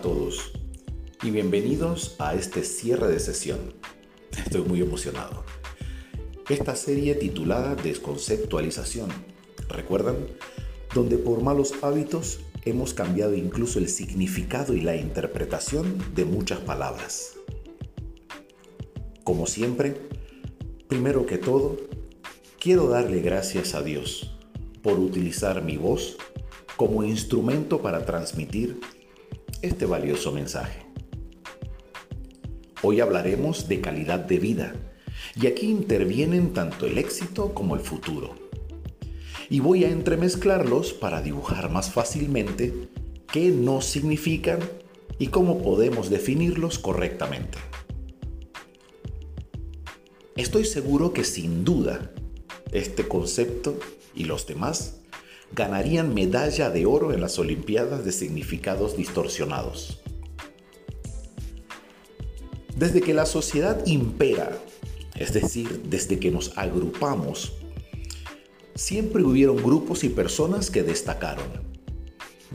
todos y bienvenidos a este cierre de sesión. Estoy muy emocionado. Esta serie titulada Desconceptualización, ¿recuerdan? Donde por malos hábitos hemos cambiado incluso el significado y la interpretación de muchas palabras. Como siempre, primero que todo, quiero darle gracias a Dios por utilizar mi voz como instrumento para transmitir este valioso mensaje. Hoy hablaremos de calidad de vida y aquí intervienen tanto el éxito como el futuro. Y voy a entremezclarlos para dibujar más fácilmente qué no significan y cómo podemos definirlos correctamente. Estoy seguro que sin duda este concepto y los demás ganarían medalla de oro en las Olimpiadas de significados distorsionados. Desde que la sociedad impera, es decir, desde que nos agrupamos, siempre hubieron grupos y personas que destacaron,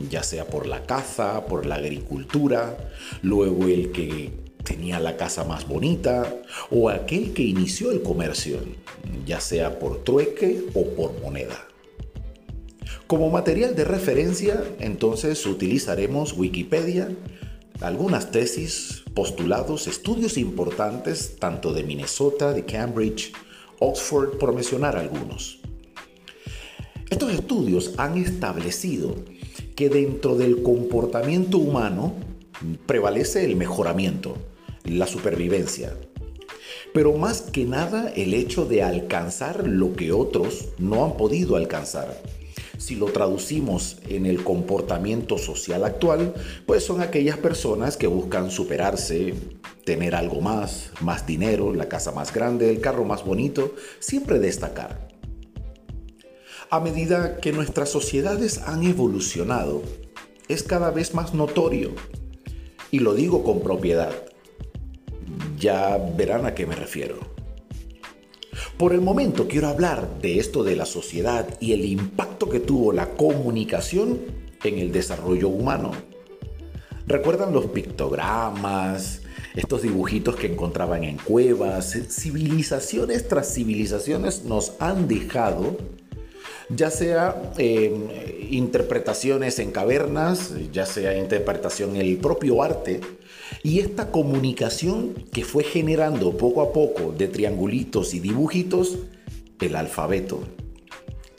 ya sea por la caza, por la agricultura, luego el que tenía la casa más bonita o aquel que inició el comercio, ya sea por trueque o por moneda. Como material de referencia, entonces utilizaremos Wikipedia, algunas tesis, postulados, estudios importantes tanto de Minnesota, de Cambridge, Oxford, por mencionar algunos. Estos estudios han establecido que dentro del comportamiento humano prevalece el mejoramiento, la supervivencia, pero más que nada el hecho de alcanzar lo que otros no han podido alcanzar si lo traducimos en el comportamiento social actual, pues son aquellas personas que buscan superarse, tener algo más, más dinero, la casa más grande, el carro más bonito, siempre destacar. A medida que nuestras sociedades han evolucionado, es cada vez más notorio. Y lo digo con propiedad. Ya verán a qué me refiero. Por el momento quiero hablar de esto de la sociedad y el impacto que tuvo la comunicación en el desarrollo humano. ¿Recuerdan los pictogramas, estos dibujitos que encontraban en cuevas? Civilizaciones tras civilizaciones nos han dejado, ya sea eh, interpretaciones en cavernas, ya sea interpretación en el propio arte, y esta comunicación que fue generando poco a poco de triangulitos y dibujitos el alfabeto.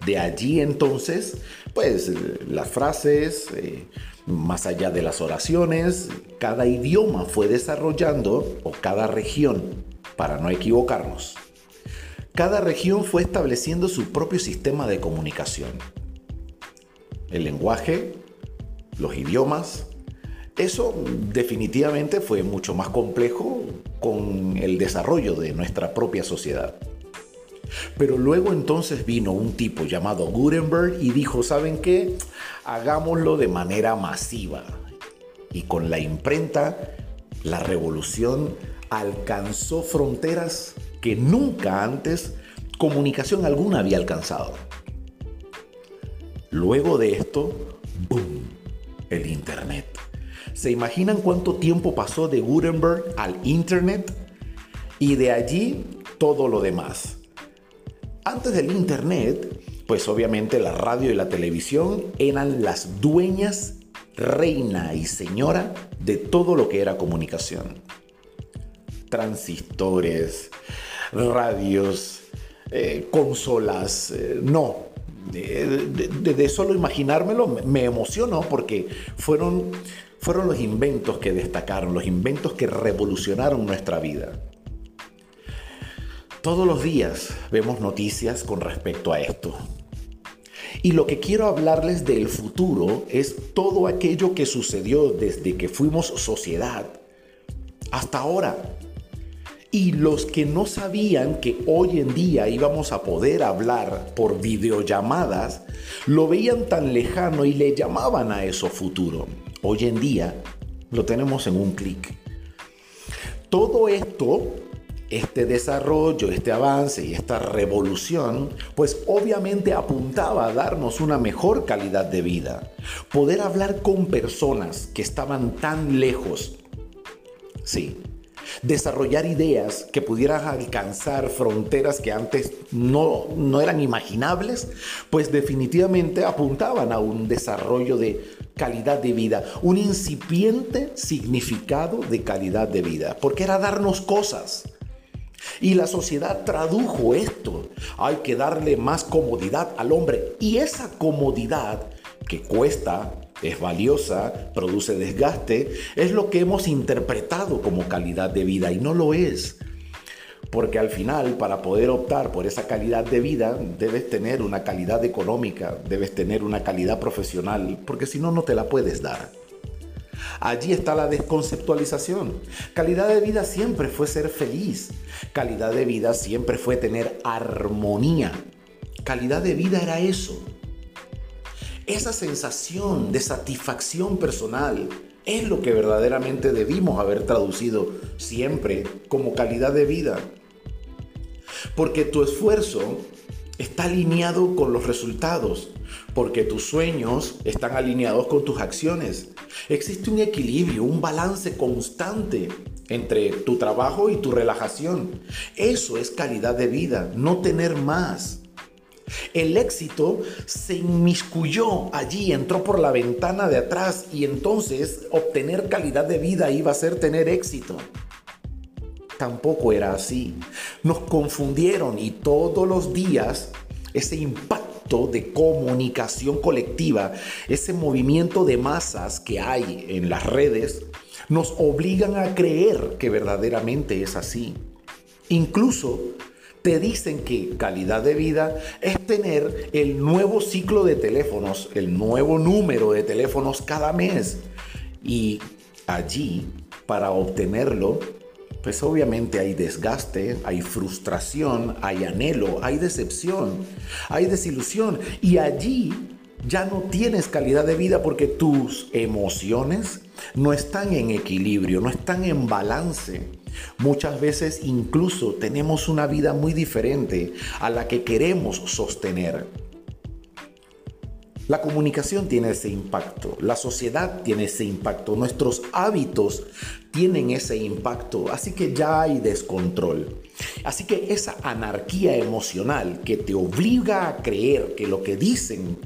De allí entonces, pues las frases, eh, más allá de las oraciones, cada idioma fue desarrollando, o cada región, para no equivocarnos, cada región fue estableciendo su propio sistema de comunicación. El lenguaje, los idiomas, eso definitivamente fue mucho más complejo con el desarrollo de nuestra propia sociedad. Pero luego entonces vino un tipo llamado Gutenberg y dijo, ¿saben qué? Hagámoslo de manera masiva. Y con la imprenta, la revolución alcanzó fronteras que nunca antes comunicación alguna había alcanzado. Luego de esto, ¡boom! El Internet. ¿Se imaginan cuánto tiempo pasó de Gutenberg al Internet? Y de allí todo lo demás. Antes del Internet, pues obviamente la radio y la televisión eran las dueñas, reina y señora de todo lo que era comunicación. Transistores, radios, eh, consolas, eh, no. De, de, solo imaginármelo me emocionó porque fueron fueron los inventos que destacaron, los inventos que revolucionaron nuestra vida. Todos los días vemos noticias con respecto a esto. Y lo que quiero hablarles del futuro es todo aquello que sucedió desde que fuimos sociedad hasta ahora. Y los que no sabían que hoy en día íbamos a poder hablar por videollamadas, lo veían tan lejano y le llamaban a eso futuro. Hoy en día lo tenemos en un clic. Todo esto este desarrollo, este avance y esta revolución, pues obviamente apuntaba a darnos una mejor calidad de vida. Poder hablar con personas que estaban tan lejos. Sí. Desarrollar ideas que pudieran alcanzar fronteras que antes no, no eran imaginables, pues definitivamente apuntaban a un desarrollo de calidad de vida, un incipiente significado de calidad de vida, porque era darnos cosas y la sociedad tradujo esto. Hay que darle más comodidad al hombre. Y esa comodidad que cuesta, es valiosa, produce desgaste, es lo que hemos interpretado como calidad de vida y no lo es. Porque al final, para poder optar por esa calidad de vida, debes tener una calidad económica, debes tener una calidad profesional, porque si no, no te la puedes dar. Allí está la desconceptualización. Calidad de vida siempre fue ser feliz. Calidad de vida siempre fue tener armonía. Calidad de vida era eso. Esa sensación de satisfacción personal es lo que verdaderamente debimos haber traducido siempre como calidad de vida. Porque tu esfuerzo está alineado con los resultados, porque tus sueños están alineados con tus acciones. Existe un equilibrio, un balance constante entre tu trabajo y tu relajación. Eso es calidad de vida, no tener más. El éxito se inmiscuyó allí, entró por la ventana de atrás y entonces obtener calidad de vida iba a ser tener éxito. Tampoco era así. Nos confundieron y todos los días ese impacto de comunicación colectiva, ese movimiento de masas que hay en las redes, nos obligan a creer que verdaderamente es así. Incluso te dicen que calidad de vida es tener el nuevo ciclo de teléfonos, el nuevo número de teléfonos cada mes. Y allí, para obtenerlo, pues obviamente hay desgaste, hay frustración, hay anhelo, hay decepción, hay desilusión. Y allí ya no tienes calidad de vida porque tus emociones no están en equilibrio, no están en balance. Muchas veces incluso tenemos una vida muy diferente a la que queremos sostener. La comunicación tiene ese impacto, la sociedad tiene ese impacto, nuestros hábitos tienen ese impacto, así que ya hay descontrol. Así que esa anarquía emocional que te obliga a creer que lo que dicen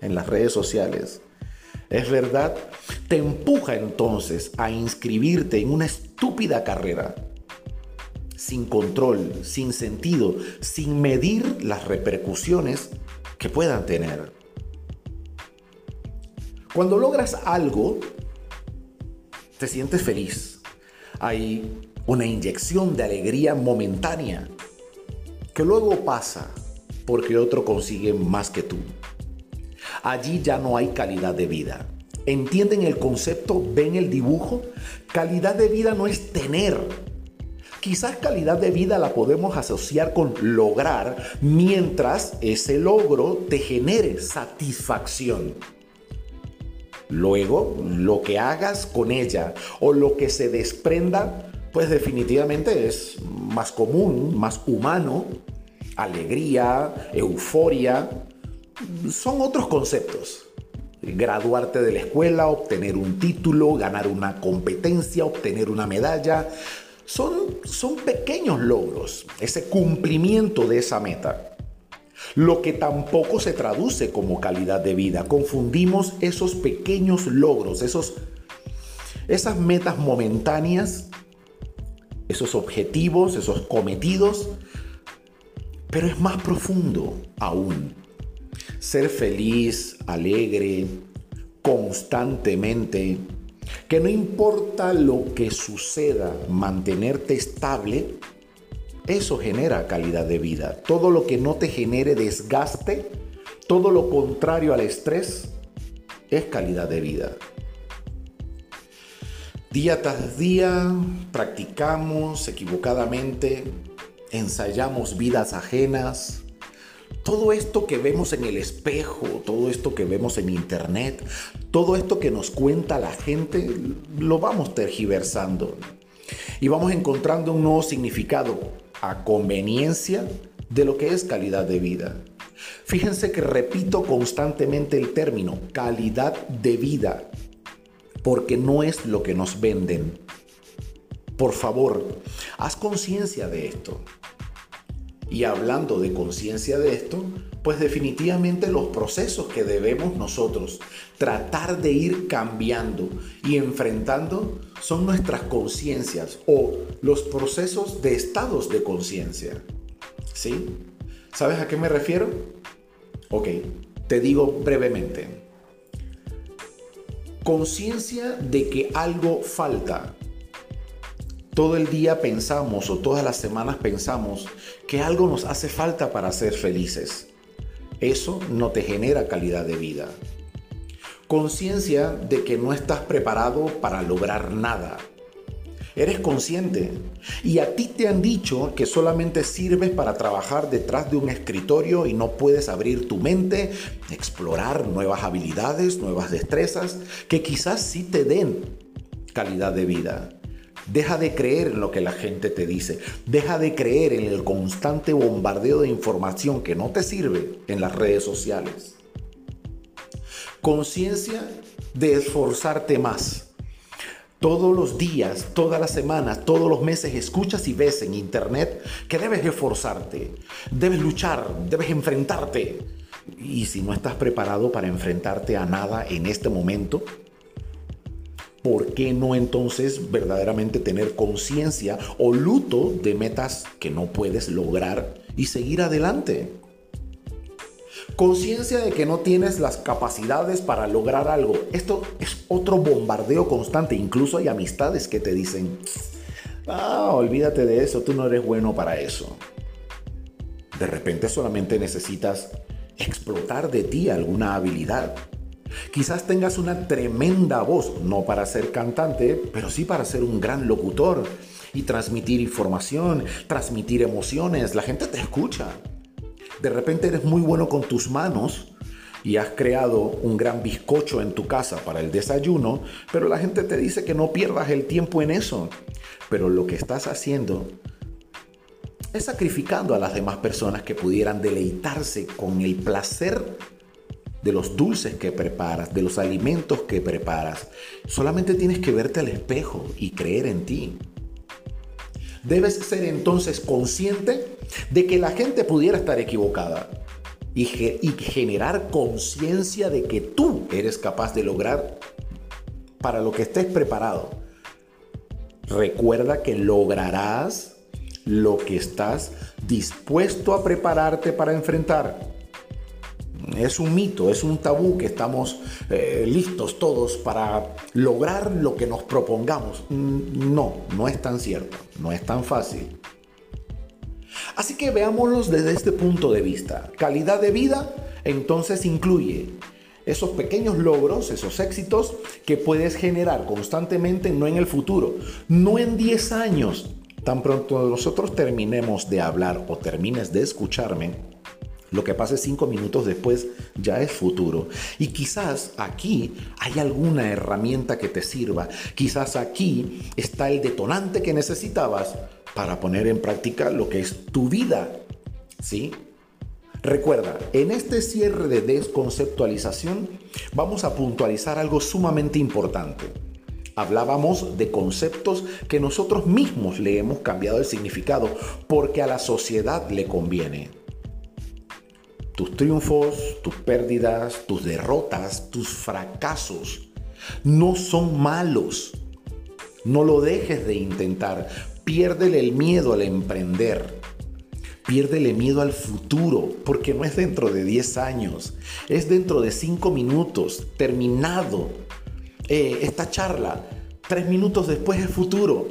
en las redes sociales es verdad, te empuja entonces a inscribirte en una estúpida carrera sin control, sin sentido, sin medir las repercusiones que puedan tener. Cuando logras algo, te sientes feliz. Hay una inyección de alegría momentánea que luego pasa porque otro consigue más que tú. Allí ya no hay calidad de vida. ¿Entienden el concepto? ¿Ven el dibujo? Calidad de vida no es tener. Quizás calidad de vida la podemos asociar con lograr mientras ese logro te genere satisfacción. Luego, lo que hagas con ella o lo que se desprenda, pues definitivamente es más común, más humano. Alegría, euforia, son otros conceptos. Graduarte de la escuela, obtener un título, ganar una competencia, obtener una medalla, son, son pequeños logros, ese cumplimiento de esa meta lo que tampoco se traduce como calidad de vida. Confundimos esos pequeños logros, esos, esas metas momentáneas, esos objetivos, esos cometidos, pero es más profundo aún. Ser feliz, alegre, constantemente, que no importa lo que suceda, mantenerte estable, eso genera calidad de vida. Todo lo que no te genere desgaste, todo lo contrario al estrés, es calidad de vida. Día tras día practicamos equivocadamente, ensayamos vidas ajenas. Todo esto que vemos en el espejo, todo esto que vemos en internet, todo esto que nos cuenta la gente, lo vamos tergiversando. y vamos encontrando un nuevo significado a conveniencia de lo que es calidad de vida. Fíjense que repito constantemente el término calidad de vida, porque no es lo que nos venden. Por favor, haz conciencia de esto. Y hablando de conciencia de esto, pues definitivamente los procesos que debemos nosotros tratar de ir cambiando y enfrentando son nuestras conciencias o los procesos de estados de conciencia. ¿Sí? ¿Sabes a qué me refiero? Ok, te digo brevemente. Conciencia de que algo falta todo el día pensamos o todas las semanas pensamos que algo nos hace falta para ser felices. Eso no te genera calidad de vida. Conciencia de que no estás preparado para lograr nada. Eres consciente y a ti te han dicho que solamente sirves para trabajar detrás de un escritorio y no puedes abrir tu mente, explorar nuevas habilidades, nuevas destrezas que quizás sí te den calidad de vida. Deja de creer en lo que la gente te dice. Deja de creer en el constante bombardeo de información que no te sirve en las redes sociales. Conciencia de esforzarte más. Todos los días, todas las semanas, todos los meses escuchas y ves en internet que debes esforzarte, debes luchar, debes enfrentarte. Y si no estás preparado para enfrentarte a nada en este momento, ¿por qué no entonces verdaderamente tener conciencia o luto de metas que no puedes lograr y seguir adelante? Conciencia de que no tienes las capacidades para lograr algo. Esto es otro bombardeo constante. Incluso hay amistades que te dicen, ah, olvídate de eso, tú no eres bueno para eso. De repente solamente necesitas explotar de ti alguna habilidad Quizás tengas una tremenda voz, no para ser cantante, pero sí para ser un gran locutor y transmitir información, transmitir emociones. La gente te escucha. De repente eres muy bueno con tus manos y has creado un gran bizcocho en tu casa para el desayuno, pero la gente te dice que no pierdas el tiempo en eso. Pero lo que estás haciendo es sacrificando a las demás personas que pudieran deleitarse con el placer de los dulces que preparas, de los alimentos que preparas. Solamente tienes que verte al espejo y creer en ti. Debes ser entonces consciente de que la gente pudiera estar equivocada y, generar conciencia de que tú eres capaz de lograr para lo que estés preparado. Recuerda que lograrás lo que estás dispuesto a prepararte para enfrentar. Es un mito, es un tabú que estamos eh, listos todos para lograr lo que nos propongamos. Mm, no, no es tan cierto, no es tan fácil. Así que veámoslos desde este punto de vista. Calidad de vida entonces incluye esos pequeños logros, esos éxitos que puedes generar constantemente, no en el futuro, no en 10 años. Tan pronto nosotros terminemos de hablar o termines de escucharme, lo que pase cinco minutos después ya es futuro. Y quizás aquí hay alguna herramienta que te sirva. Quizás aquí está el detonante que necesitabas para poner en práctica lo que es tu vida. ¿Sí? Recuerda, en este cierre de desconceptualización vamos a puntualizar algo sumamente importante. Hablábamos de conceptos que nosotros mismos le hemos cambiado el significado porque a la sociedad le conviene. Tus triunfos, tus pérdidas, tus derrotas, tus fracasos no son malos. No lo dejes de intentar. Piérdele el miedo al emprender. Piérdele miedo al futuro, porque no es dentro de 10 años, es dentro de 5 minutos, terminado eh, esta charla. Tres minutos después es futuro.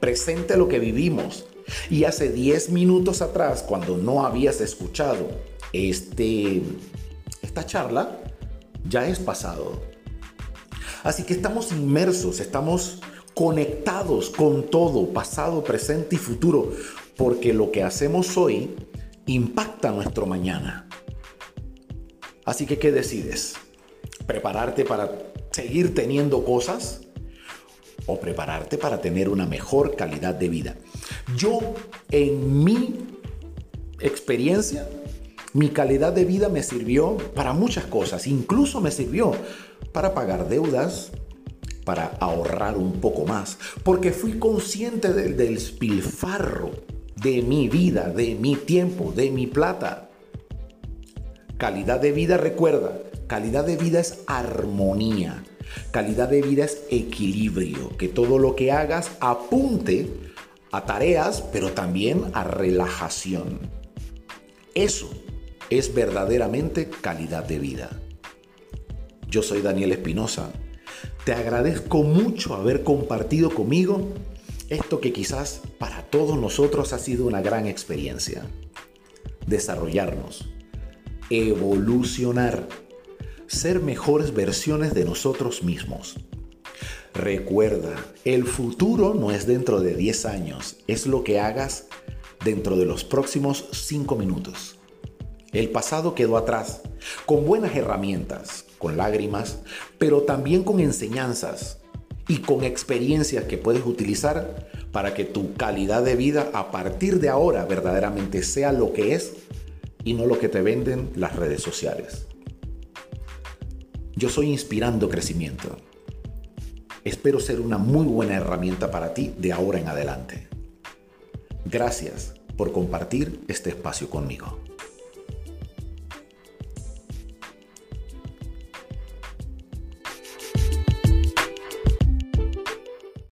Presente lo que vivimos. Y hace 10 minutos atrás, cuando no habías escuchado este, esta charla ya es pasado. Así que estamos inmersos, estamos conectados con todo, pasado, presente y futuro, porque lo que hacemos hoy impacta nuestro mañana. Así que, ¿qué decides? ¿Prepararte para seguir teniendo cosas? o prepararte para tener una mejor calidad de vida. Yo, en mi experiencia, mi calidad de vida me sirvió para muchas cosas, incluso me sirvió para pagar deudas, para ahorrar un poco más, porque fui consciente del, despilfarro de mi vida, de mi tiempo, de mi plata. Calidad de vida, recuerda, calidad de vida es armonía. Calidad de vida es equilibrio, que todo lo que hagas apunte a tareas, pero también a relajación. Eso es verdaderamente calidad de vida. Yo soy Daniel Espinosa. Te agradezco mucho haber compartido conmigo esto que quizás para todos nosotros ha sido una gran experiencia. Desarrollarnos, evolucionar, ser mejores versiones de nosotros mismos. Recuerda, el futuro no es dentro de 10 años, es lo que hagas dentro de los próximos 5 minutos. El pasado quedó atrás, con buenas herramientas, con lágrimas, pero también con enseñanzas y con experiencias que puedes utilizar para que tu calidad de vida a partir de ahora verdaderamente sea lo que es y no lo que te venden las redes sociales. Yo soy inspirando crecimiento. Espero ser una muy buena herramienta para ti de ahora en adelante. Gracias por compartir este espacio conmigo.